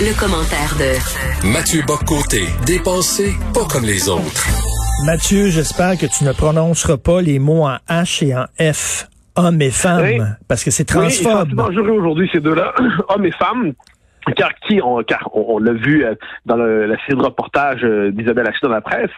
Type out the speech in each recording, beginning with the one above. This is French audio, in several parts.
Le, commentaire de Mathieu Boccoté, dépensé pas comme les autres. Mathieu, j'espère que tu ne prononceras pas les mots en H et en F, hommes et femmes, parce que c'est transphobe. Oui, aujourd'hui ces deux-là, hommes et femmes, car qui on, car on, l'a vu euh, dans la série de reportages euh, d'Isabelle Haché dans la presse,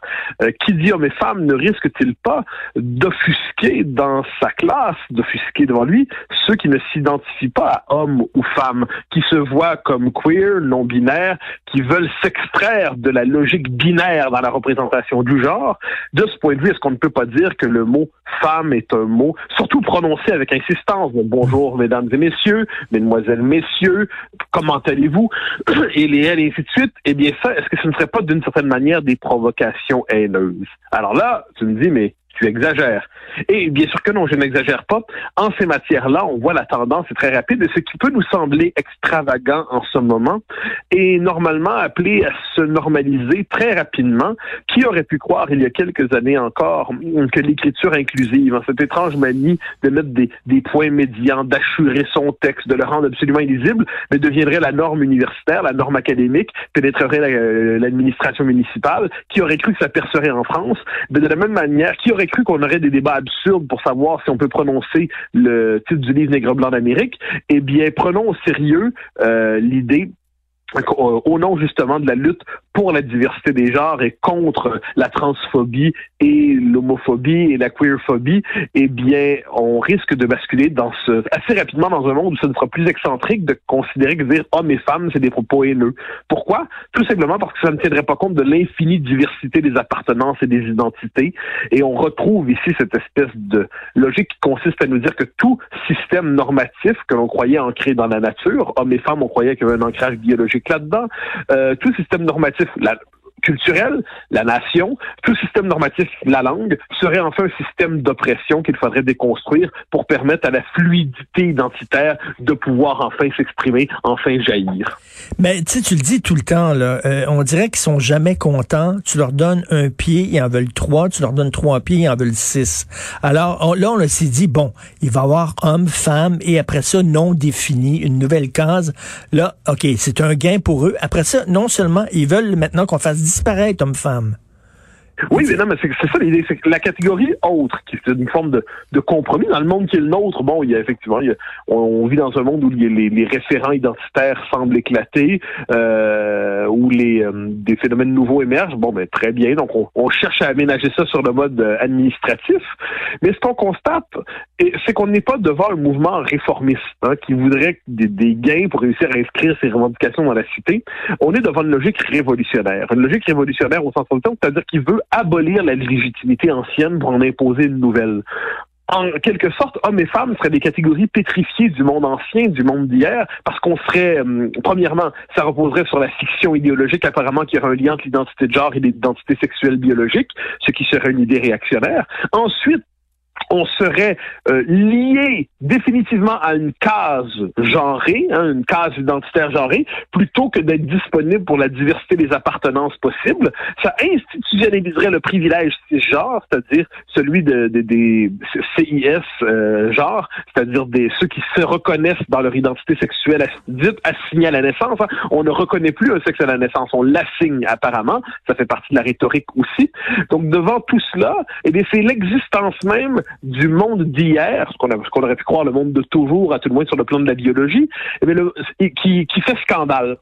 euh, qui dit hommes et femmes ne risque-t-il pas d'offusquer dans sa classe, d'offusquer devant lui ceux qui ne s'identifient pas à hommes ou femmes, qui se voient comme queer, non binaires, qui veulent s'extraire de la logique binaire dans la représentation du genre? De ce point de vue, est-ce qu'on ne peut pas dire que le mot femme est un mot, surtout prononcé avec insistance? bonjour, mesdames et messieurs, mesdemoiselles, messieurs, comment allez-vous? Et les elle, et ainsi de suite. Eh bien, ça, est-ce que ce ne serait pas d'une certaine manière des provocations haineuses? Alors là, tu me dis, mais tu exagères. Et bien sûr que non, je n'exagère pas. En ces matières-là, on voit la tendance est très rapide et ce qui peut nous sembler extravagant en ce moment est normalement appelé à se normaliser très rapidement. Qui aurait pu croire il y a quelques années encore que l'écriture inclusive, en cette étrange manie de mettre des, points médians, d'assurer son texte, de le rendre absolument illisible, mais deviendrait la norme universitaire, la norme académique, pénétrerait euh, l'administration municipale, qui aurait cru que ça percerait en France, de la même manière, qui aurait cru qu'on aurait des débats absurdes pour savoir si on peut prononcer le titre du livre Nègre blanc d'Amérique, eh bien, prenons au sérieux euh, l'idée au nom justement de la lutte pour la diversité des genres et contre la transphobie et l'homophobie et la queerphobie, eh bien, on risque de basculer dans ce, assez rapidement dans un monde où ce ne sera plus excentrique de considérer que dire hommes et femmes, c'est des propos haineux. Pourquoi? Tout simplement parce que ça ne tiendrait pas compte de l'infinie diversité des appartenances et des identités. Et on retrouve ici cette espèce de logique qui consiste à nous dire que tout système normatif que l'on croyait ancré dans la nature, hommes et femmes, on croyait qu'il y avait un ancrage biologique là-dedans, euh, tout système normatif culturelle, la nation, tout système normatif, la langue, serait enfin un système d'oppression qu'il faudrait déconstruire pour permettre à la fluidité identitaire de pouvoir enfin s'exprimer, enfin jaillir. Mais tu tu le dis tout le temps, là, euh, on dirait qu'ils sont jamais contents. Tu leur donnes un pied, ils en veulent trois. Tu leur donnes trois pieds, ils en veulent six. Alors là, on s'est dit, bon, il va y avoir homme, femme, et après ça, non défini, une nouvelle case. Là, OK, c'est un gain pour eux. Après ça, non seulement ils veulent maintenant qu'on fasse disparaître homme-femme. Oui, mais non, mais c'est ça l'idée, c'est la catégorie autre, qui est une forme de, de, compromis dans le monde qui est le nôtre, bon, il y a effectivement, on, vit dans un monde où les, les référents identitaires semblent éclater, euh, où les euh, des phénomènes nouveaux émergent. Bon, ben très bien, donc on, cherche à aménager ça sur le mode euh, administratif, mais ce qu'on constate, c'est qu'on n'est pas devant un mouvement réformiste hein, qui voudrait des, des gains pour réussir à inscrire ses revendications dans la cité. On est devant une logique révolutionnaire, une logique révolutionnaire au sens c'est-à-dire qu'il veut abolir la légitimité ancienne pour en imposer une nouvelle. En quelque sorte, hommes et femmes seraient des catégories pétrifiées du monde ancien, du monde d'hier, parce qu'on serait, euh, premièrement, ça reposerait sur la fiction idéologique apparemment qui aurait un lien entre l'identité de genre et l'identité sexuelle biologique, ce qui serait une idée réactionnaire. Ensuite, on serait euh, lié définitivement à une case genrée, hein, une case identitaire genrée, plutôt que d'être disponible pour la diversité des appartenances possibles. Ça institutionnaliserait le privilège genre, c'est-à-dire celui de, des CIS euh, genre, c'est-à-dire des ceux qui se reconnaissent dans leur identité sexuelle dite assignée à la naissance. Hein. On ne reconnaît plus un sexe à la naissance, on l'assigne apparemment. Ça fait partie de la rhétorique aussi. Donc devant tout cela, eh bien c'est l'existence même du monde d'hier, ce qu'on aurait pu croire le monde de toujours, à tout le moins sur le plan de la biologie, eh qui, fait scandale.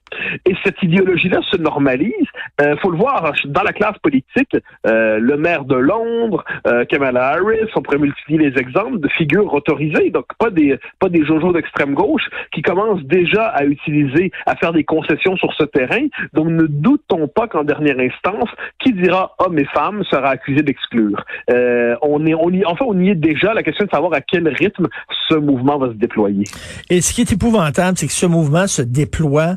Et cette idéologie-là se normalise. Euh, faut le voir dans la classe politique. Euh, le maire de Londres, euh, Kamala Harris, on pourrait multiplier les exemples de figures autorisées, donc pas des pas jojos d'extrême gauche qui commencent déjà à utiliser, à faire des concessions sur ce terrain. Donc ne doutons pas qu'en dernière instance, qui dira homme et femme sera accusé d'exclure. est on y, enfin on y déjà. La question de savoir à quel rythme ce mouvement va se déployer. Et ce qui est épouvantable, c'est que ce mouvement se déploie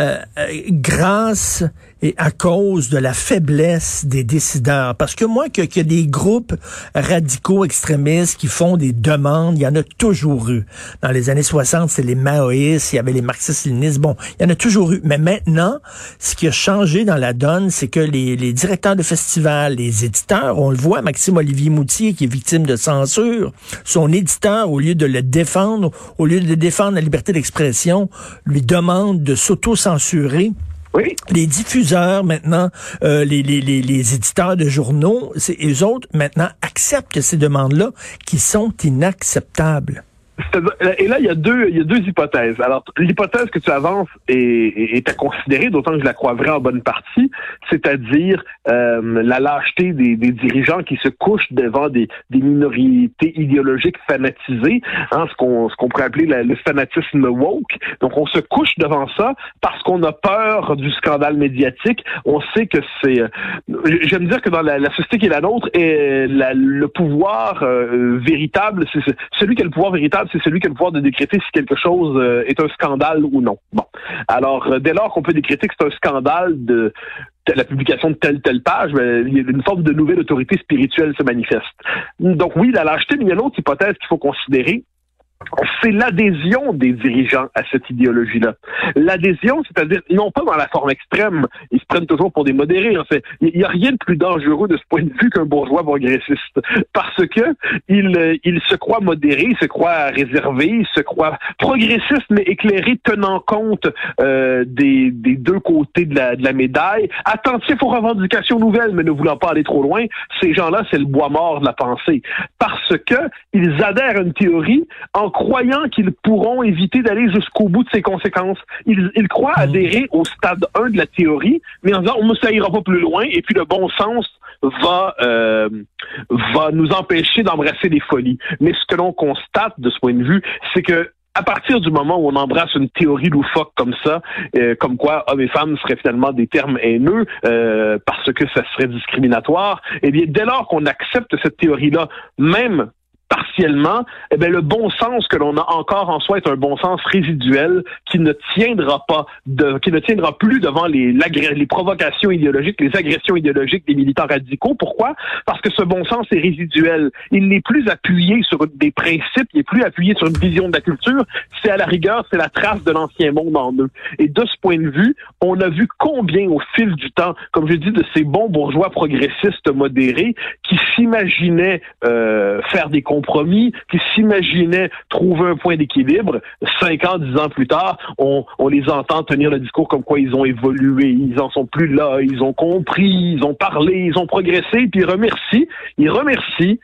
euh, euh, grâce et à cause de la faiblesse des décideurs. Parce que moi, y a des groupes radicaux extrémistes qui font des demandes, il y en a toujours eu. Dans les années 60, c'était les maoïstes, il y avait les marxistes-léninistes. Bon, il y en a toujours eu. Mais maintenant, ce qui a changé dans la donne, c'est que les, les directeurs de festivals, les éditeurs, on le voit, Maxime Olivier Moutier, qui est victime de censure, son éditeur, au lieu de le défendre, au lieu de défendre la liberté d'expression, lui demande de Oui. Les diffuseurs maintenant, euh, les, les, les, les, éditeurs de journaux, c'est eux autres maintenant acceptent ces demandes-là qui sont inacceptables. Et là, il y a deux, il y a deux hypothèses. Alors, l'hypothèse que tu avances est, est, à considérer, d'autant que je la crois vraie en bonne partie, c'est-à-dire euh, la lâcheté des, des, dirigeants qui se couchent devant des, des minorités idéologiques fanatisées, hein, ce qu'on ce qu'on pourrait appeler le fanatisme woke. Donc, on se couche devant ça parce qu'on a peur du scandale médiatique. On sait que c'est, euh, j'aime dire que dans la, la, société qui est la nôtre, et la, le pouvoir euh, véritable, c'est celui qui a le pouvoir véritable c'est celui qui a le pouvoir de décréter si quelque chose euh, est un scandale ou non. Bon. Alors, euh, dès lors qu'on peut décréter que c'est un scandale de, la publication de telle telle page, ben, y a une forme de nouvelle autorité spirituelle se manifeste. Donc oui, la lâcheté, mais il y a une autre hypothèse qu'il faut considérer, c'est l'adhésion des dirigeants à cette idéologie-là. L'adhésion, c'est-à-dire, non pas dans la forme extrême, ils se prennent toujours pour des modérés. En fait. Il n'y a rien de plus dangereux de ce point de vue qu'un bourgeois progressiste, parce que il, euh, il se croit modéré, il se croit réservé, il se croit progressiste, mais éclairé, tenant compte euh, des, des, deux côtés de la, de la médaille, attentif aux revendications nouvelles, mais ne voulant pas aller trop loin. Ces gens-là, c'est le bois mort de la pensée, parce que ils adhèrent à une théorie croyant qu'ils pourront éviter d'aller jusqu'au bout de ses conséquences. Ils, ils croient hmm. adhérer au stade 1 de la théorie, mais en disant on ne ça ira pas plus loin, et puis le bon sens va euh, va nous empêcher d'embrasser les folies. Mais ce que l'on constate de ce point de vue, c'est que à partir du moment où on embrasse une théorie loufoque comme ça, euh, comme quoi hommes et femmes seraient finalement des termes haineux euh, parce que ça serait discriminatoire, eh bien dès lors qu'on accepte cette théorie-là, même partiellement, eh bien, le bon sens que l'on a encore en soi est un bon sens résiduel qui ne tiendra pas, de, qui ne tiendra plus devant les, les provocations idéologiques, les agressions idéologiques des militants radicaux. Pourquoi? Parce que ce bon sens est résiduel. Il n'est plus appuyé sur des principes, il n'est plus appuyé sur une vision de la culture. C'est à la rigueur, c'est la trace de l'ancien monde en eux. Et de ce point de vue, on a vu combien au fil du temps, comme je dis, de ces bons bourgeois progressistes modérés qui s'imaginaient euh, faire des compromis, qui s'imaginaient trouver un point d'équilibre. Cinq ans, dix ans plus tard, on, les entend tenir le discours comme quoi ils ont évolué, ils en sont plus là, ils ont compris, ils ont parlé, ils ont progressé, puis ils remercient, ils remercient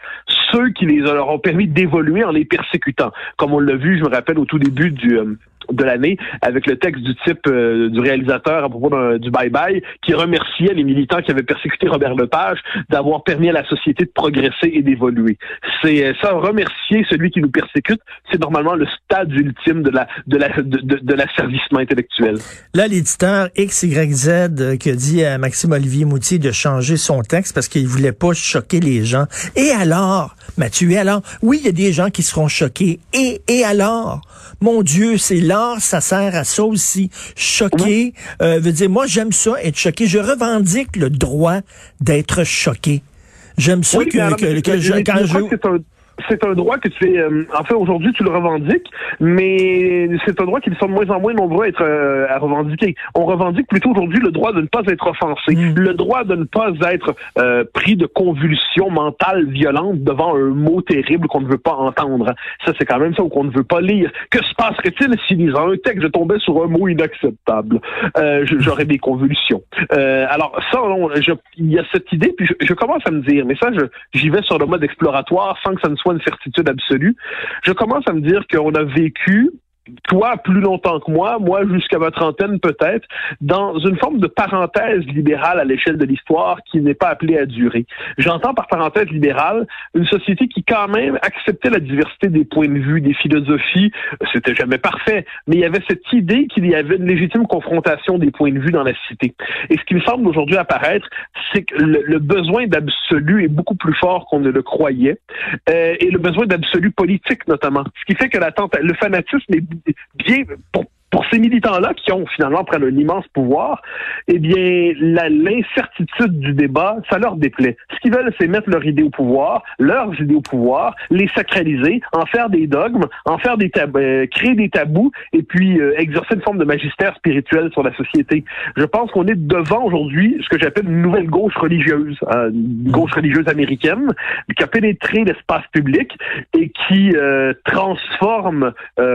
ceux qui les leur ont permis d'évoluer en les persécutant. Comme on l'a vu, je me rappelle au tout début du euh, de l'année avec le texte du type euh, du réalisateur à propos du Bye Bye qui remerciait les militants qui avaient persécuté Robert Lepage d'avoir permis à la société de progresser et d'évoluer. C'est euh, ça remercier celui qui nous persécute, c'est normalement le stade ultime de la de la de, de, l'asservissement intellectuel. Là l'éditeur XYZ euh, qui a dit à Maxime Olivier Moutier de changer son texte parce qu'il voulait pas choquer les gens. Et alors, Mathieu, et alors, oui, il y a des gens qui seront choqués. Et et alors, mon Dieu, c'est là ça sert à ça aussi. Choquer, euh, veut dire, moi, j'aime ça, être choqué. Je revendique le droit d'être choqué. J'aime ça que, je, quand je c'est un droit que tu es, euh, en fait, aujourd'hui, tu le revendiques, mais c'est un droit qui sont de moins en moins nombreux à être euh, à revendiquer. On revendique plutôt aujourd'hui le droit de ne pas être offensé, mm. le droit de ne pas être euh, pris de convulsions mentales violentes devant un mot terrible qu'on ne veut pas entendre. Ça, c'est quand même ça ou qu'on ne veut pas lire. Que se passerait-il si, lisant un texte, je tombais sur un mot inacceptable? J'aurais des convulsions. alors, ça, il y a cette idée, puis je, je commence à me dire, mais ça, j'y vais sur le mode exploratoire sans que ça ne soit une certitude absolue. Je commence à me dire qu'on a vécu toi plus longtemps que moi, moi jusqu'à ma trentaine peut-être, dans une forme de parenthèse libérale à l'échelle de l'histoire qui n'est pas appelée à durer. J'entends par parenthèse libérale une société qui quand même acceptait la diversité des points de vue, des philosophies. C'était jamais parfait, mais il y avait cette idée qu'il y avait une légitime confrontation des points de vue dans la cité. Et ce qui me semble aujourd'hui apparaître, c'est que le, besoin d'absolu est beaucoup plus fort qu'on ne le croyait, euh, et le besoin d'absolu politique notamment. Ce qui fait que la le fanatisme est bien pour pour ces militants-là, qui ont finalement prennent un immense pouvoir, eh bien, l'incertitude du débat, ça leur déplaît. Ce qu'ils veulent, c'est mettre leur idée au pouvoir, leurs idées au pouvoir, les sacraliser, en faire des dogmes, en faire des tabous, euh, créer des tabous, et puis euh, exercer une forme de magistère spirituel sur la société. Je pense qu'on est devant aujourd'hui ce que j'appelle une nouvelle gauche religieuse, euh, une gauche religieuse américaine, qui a pénétré l'espace public et qui transforme,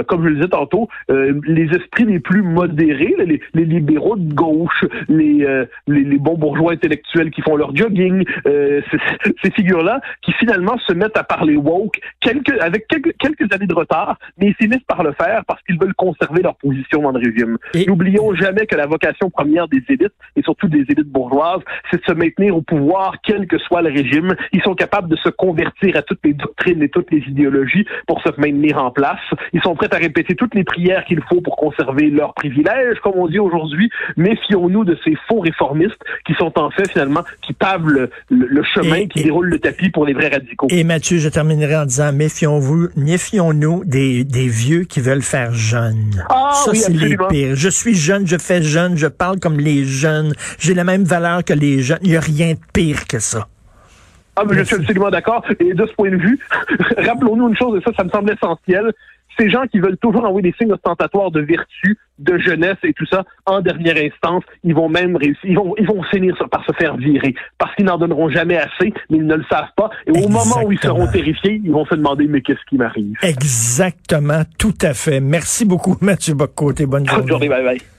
comme je le disais tantôt, les esprits les plus modérés, les, les libéraux de gauche, les, les, les, bons bourgeois intellectuels qui font leur jogging, ces figures-là qui finalement se mettent à parler woke quelques, avec quelques, quelques années de retard, mais ils finissent par le faire parce qu'ils veulent conserver leur position dans le régime. N'oublions jamais que la vocation première des élites, et surtout des élites bourgeoises, c'est de se maintenir au pouvoir, quel que soit le régime. Ils sont capables de se convertir à toutes les doctrines et toutes les idéologies pour se maintenir en place. Ils sont prêts à répéter toutes les prières qu'il faut pour conserver leurs privilèges, comme on dit aujourd'hui. Méfions-nous de ces faux réformistes qui sont en fait finalement qui pavent le, chemin, qui déroulent le tapis pour les vrais radicaux. Et Mathieu, je terminerai en disant méfions-vous, méfions-nous des, des vieux qui veulent faire jeune. Ah, ça, c'est les pires. Je suis jeune, je fais jeune, je parle comme les jeunes, j'ai la même valeur que les jeunes. Il n'y a rien de pire que ça. Ah, mais je suis absolument d'accord. Et de ce point de vue, rappelons-nous une chose, et ça, ça me semble essentiel ces gens qui veulent toujours envoyer des signes ostentatoires de vertu, de jeunesse et tout ça, en dernière instance, ils vont même réussir, ils vont, ils vont finir par se faire virer, parce qu'ils n'en donneront jamais assez, mais ils ne le savent pas. Et au moment où ils seront terrifiés, ils vont se demander, mais qu'est-ce qui m'arrive? Exactement, tout à fait. Merci beaucoup, Mathieu Boccoté. Bonne journée. Bonne journée, bye bye.